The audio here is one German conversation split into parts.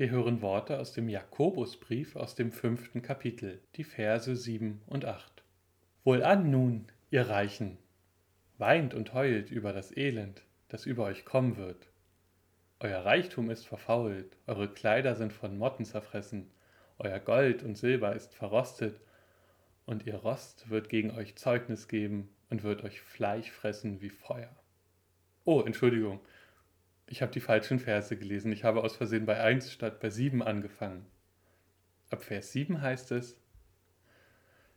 Wir hören Worte aus dem Jakobusbrief aus dem fünften Kapitel, die Verse 7 und 8. Wohlan nun, ihr Reichen, weint und heult über das Elend, das über euch kommen wird. Euer Reichtum ist verfault, eure Kleider sind von Motten zerfressen, euer Gold und Silber ist verrostet, und ihr Rost wird gegen euch Zeugnis geben und wird euch Fleisch fressen wie Feuer. Oh, Entschuldigung, ich habe die falschen Verse gelesen. Ich habe aus Versehen bei 1 statt bei 7 angefangen. Ab Vers 7 heißt es,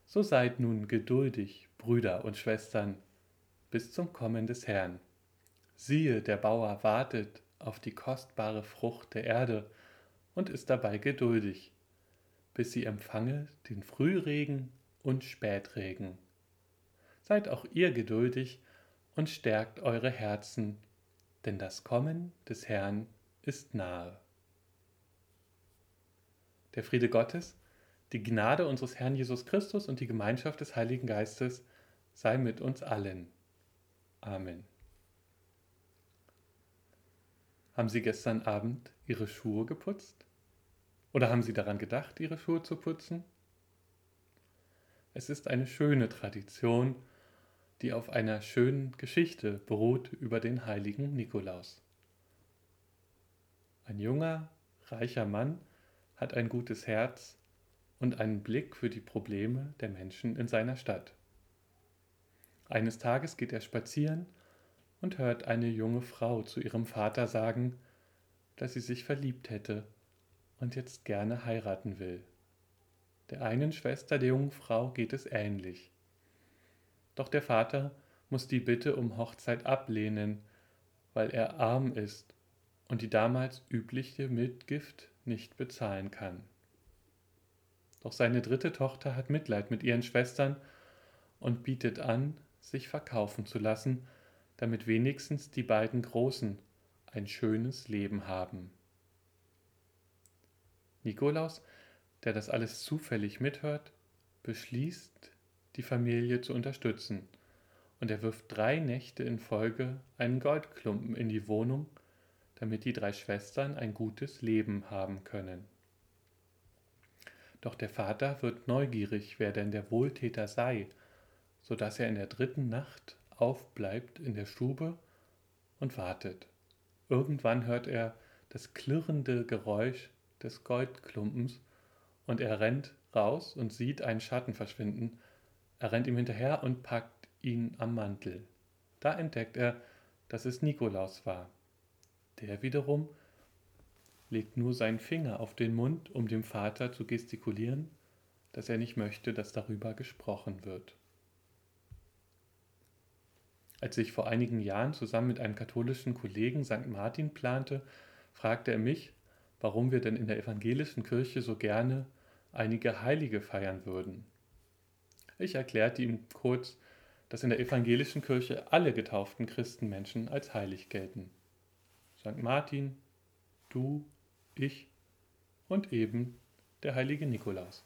So seid nun geduldig, Brüder und Schwestern, bis zum Kommen des Herrn. Siehe, der Bauer wartet auf die kostbare Frucht der Erde und ist dabei geduldig, bis sie empfange den Frühregen und Spätregen. Seid auch ihr geduldig und stärkt eure Herzen denn das Kommen des Herrn ist nahe. Der Friede Gottes, die Gnade unseres Herrn Jesus Christus und die Gemeinschaft des Heiligen Geistes sei mit uns allen. Amen. Haben Sie gestern Abend Ihre Schuhe geputzt? Oder haben Sie daran gedacht, Ihre Schuhe zu putzen? Es ist eine schöne Tradition, die auf einer schönen Geschichte beruht über den heiligen Nikolaus. Ein junger, reicher Mann hat ein gutes Herz und einen Blick für die Probleme der Menschen in seiner Stadt. Eines Tages geht er spazieren und hört eine junge Frau zu ihrem Vater sagen, dass sie sich verliebt hätte und jetzt gerne heiraten will. Der einen Schwester der jungen Frau geht es ähnlich. Doch der Vater muss die Bitte um Hochzeit ablehnen, weil er arm ist und die damals übliche Mitgift nicht bezahlen kann. Doch seine dritte Tochter hat Mitleid mit ihren Schwestern und bietet an, sich verkaufen zu lassen, damit wenigstens die beiden Großen ein schönes Leben haben. Nikolaus, der das alles zufällig mithört, beschließt, die Familie zu unterstützen, und er wirft drei Nächte in Folge einen Goldklumpen in die Wohnung, damit die drei Schwestern ein gutes Leben haben können. Doch der Vater wird neugierig, wer denn der Wohltäter sei, so dass er in der dritten Nacht aufbleibt in der Stube und wartet. Irgendwann hört er das klirrende Geräusch des Goldklumpens und er rennt raus und sieht einen Schatten verschwinden, er rennt ihm hinterher und packt ihn am Mantel. Da entdeckt er, dass es Nikolaus war. Der wiederum legt nur seinen Finger auf den Mund, um dem Vater zu gestikulieren, dass er nicht möchte, dass darüber gesprochen wird. Als ich vor einigen Jahren zusammen mit einem katholischen Kollegen St. Martin plante, fragte er mich, warum wir denn in der evangelischen Kirche so gerne einige Heilige feiern würden. Ich erklärte ihm kurz, dass in der evangelischen Kirche alle getauften Christenmenschen als heilig gelten. St. Martin, du, ich und eben der heilige Nikolaus.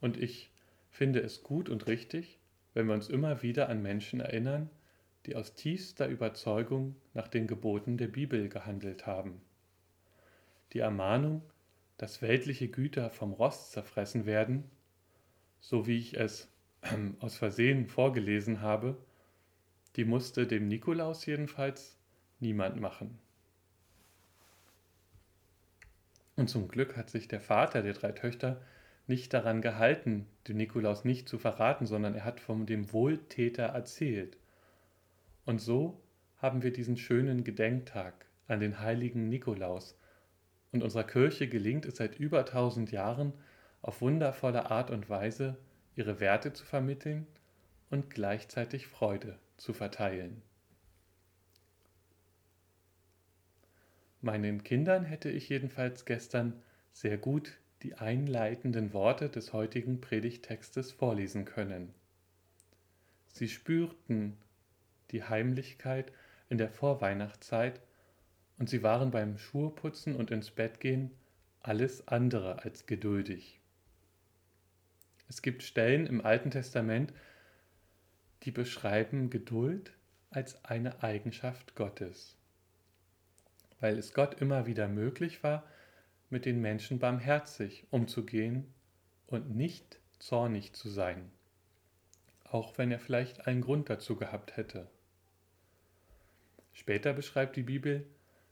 Und ich finde es gut und richtig, wenn wir uns immer wieder an Menschen erinnern, die aus tiefster Überzeugung nach den Geboten der Bibel gehandelt haben. Die Ermahnung, dass weltliche Güter vom Rost zerfressen werden, so wie ich es ähm, aus Versehen vorgelesen habe, die musste dem Nikolaus jedenfalls niemand machen. Und zum Glück hat sich der Vater der drei Töchter nicht daran gehalten, den Nikolaus nicht zu verraten, sondern er hat von dem Wohltäter erzählt. Und so haben wir diesen schönen Gedenktag an den heiligen Nikolaus. Und unserer Kirche gelingt es seit über tausend Jahren, auf wundervolle Art und Weise ihre Werte zu vermitteln und gleichzeitig Freude zu verteilen. Meinen Kindern hätte ich jedenfalls gestern sehr gut die einleitenden Worte des heutigen Predigtextes vorlesen können. Sie spürten die Heimlichkeit in der Vorweihnachtszeit und sie waren beim Schuheputzen und ins Bett gehen alles andere als geduldig. Es gibt Stellen im Alten Testament, die beschreiben Geduld als eine Eigenschaft Gottes. Weil es Gott immer wieder möglich war, mit den Menschen barmherzig umzugehen und nicht zornig zu sein, auch wenn er vielleicht einen Grund dazu gehabt hätte. Später beschreibt die Bibel,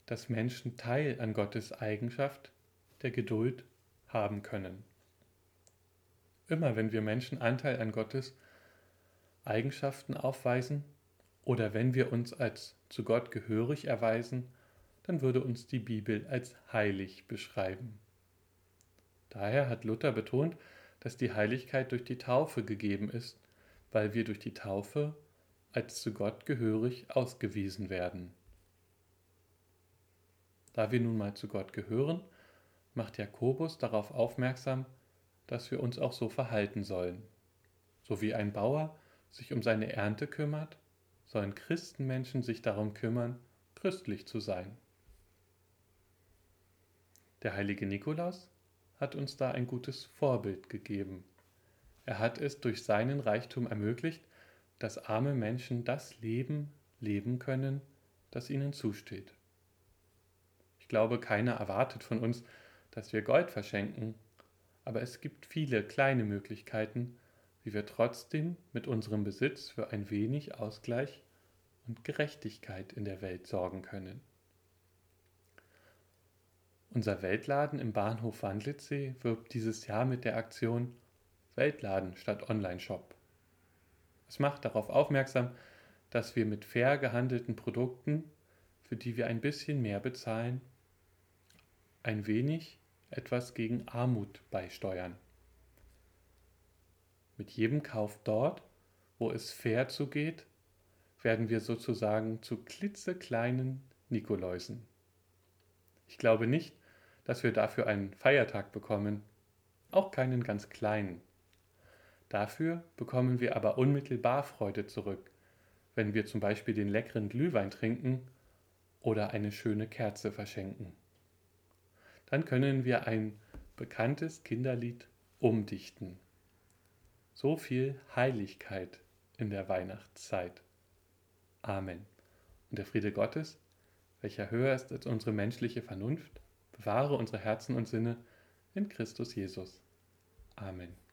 dass Menschen Teil an Gottes Eigenschaft der Geduld haben können. Immer wenn wir Menschen Anteil an Gottes Eigenschaften aufweisen oder wenn wir uns als zu Gott gehörig erweisen, dann würde uns die Bibel als heilig beschreiben. Daher hat Luther betont, dass die Heiligkeit durch die Taufe gegeben ist, weil wir durch die Taufe als zu Gott gehörig ausgewiesen werden. Da wir nun mal zu Gott gehören, macht Jakobus darauf aufmerksam, dass wir uns auch so verhalten sollen. So wie ein Bauer sich um seine Ernte kümmert, sollen Christenmenschen sich darum kümmern, christlich zu sein. Der heilige Nikolaus hat uns da ein gutes Vorbild gegeben. Er hat es durch seinen Reichtum ermöglicht, dass arme Menschen das Leben leben können, das ihnen zusteht. Ich glaube, keiner erwartet von uns, dass wir Gold verschenken, aber es gibt viele kleine Möglichkeiten, wie wir trotzdem mit unserem Besitz für ein wenig Ausgleich und Gerechtigkeit in der Welt sorgen können. Unser Weltladen im Bahnhof Wandlitzsee wirbt dieses Jahr mit der Aktion Weltladen statt Online-Shop. Es macht darauf aufmerksam, dass wir mit fair gehandelten Produkten, für die wir ein bisschen mehr bezahlen, ein wenig etwas gegen Armut beisteuern. Mit jedem Kauf dort, wo es fair zugeht, werden wir sozusagen zu klitzekleinen Nikoläusen. Ich glaube nicht, dass wir dafür einen Feiertag bekommen, auch keinen ganz kleinen. Dafür bekommen wir aber unmittelbar Freude zurück, wenn wir zum Beispiel den leckeren Glühwein trinken oder eine schöne Kerze verschenken dann können wir ein bekanntes Kinderlied umdichten. So viel Heiligkeit in der Weihnachtszeit. Amen. Und der Friede Gottes, welcher höher ist als unsere menschliche Vernunft, bewahre unsere Herzen und Sinne in Christus Jesus. Amen.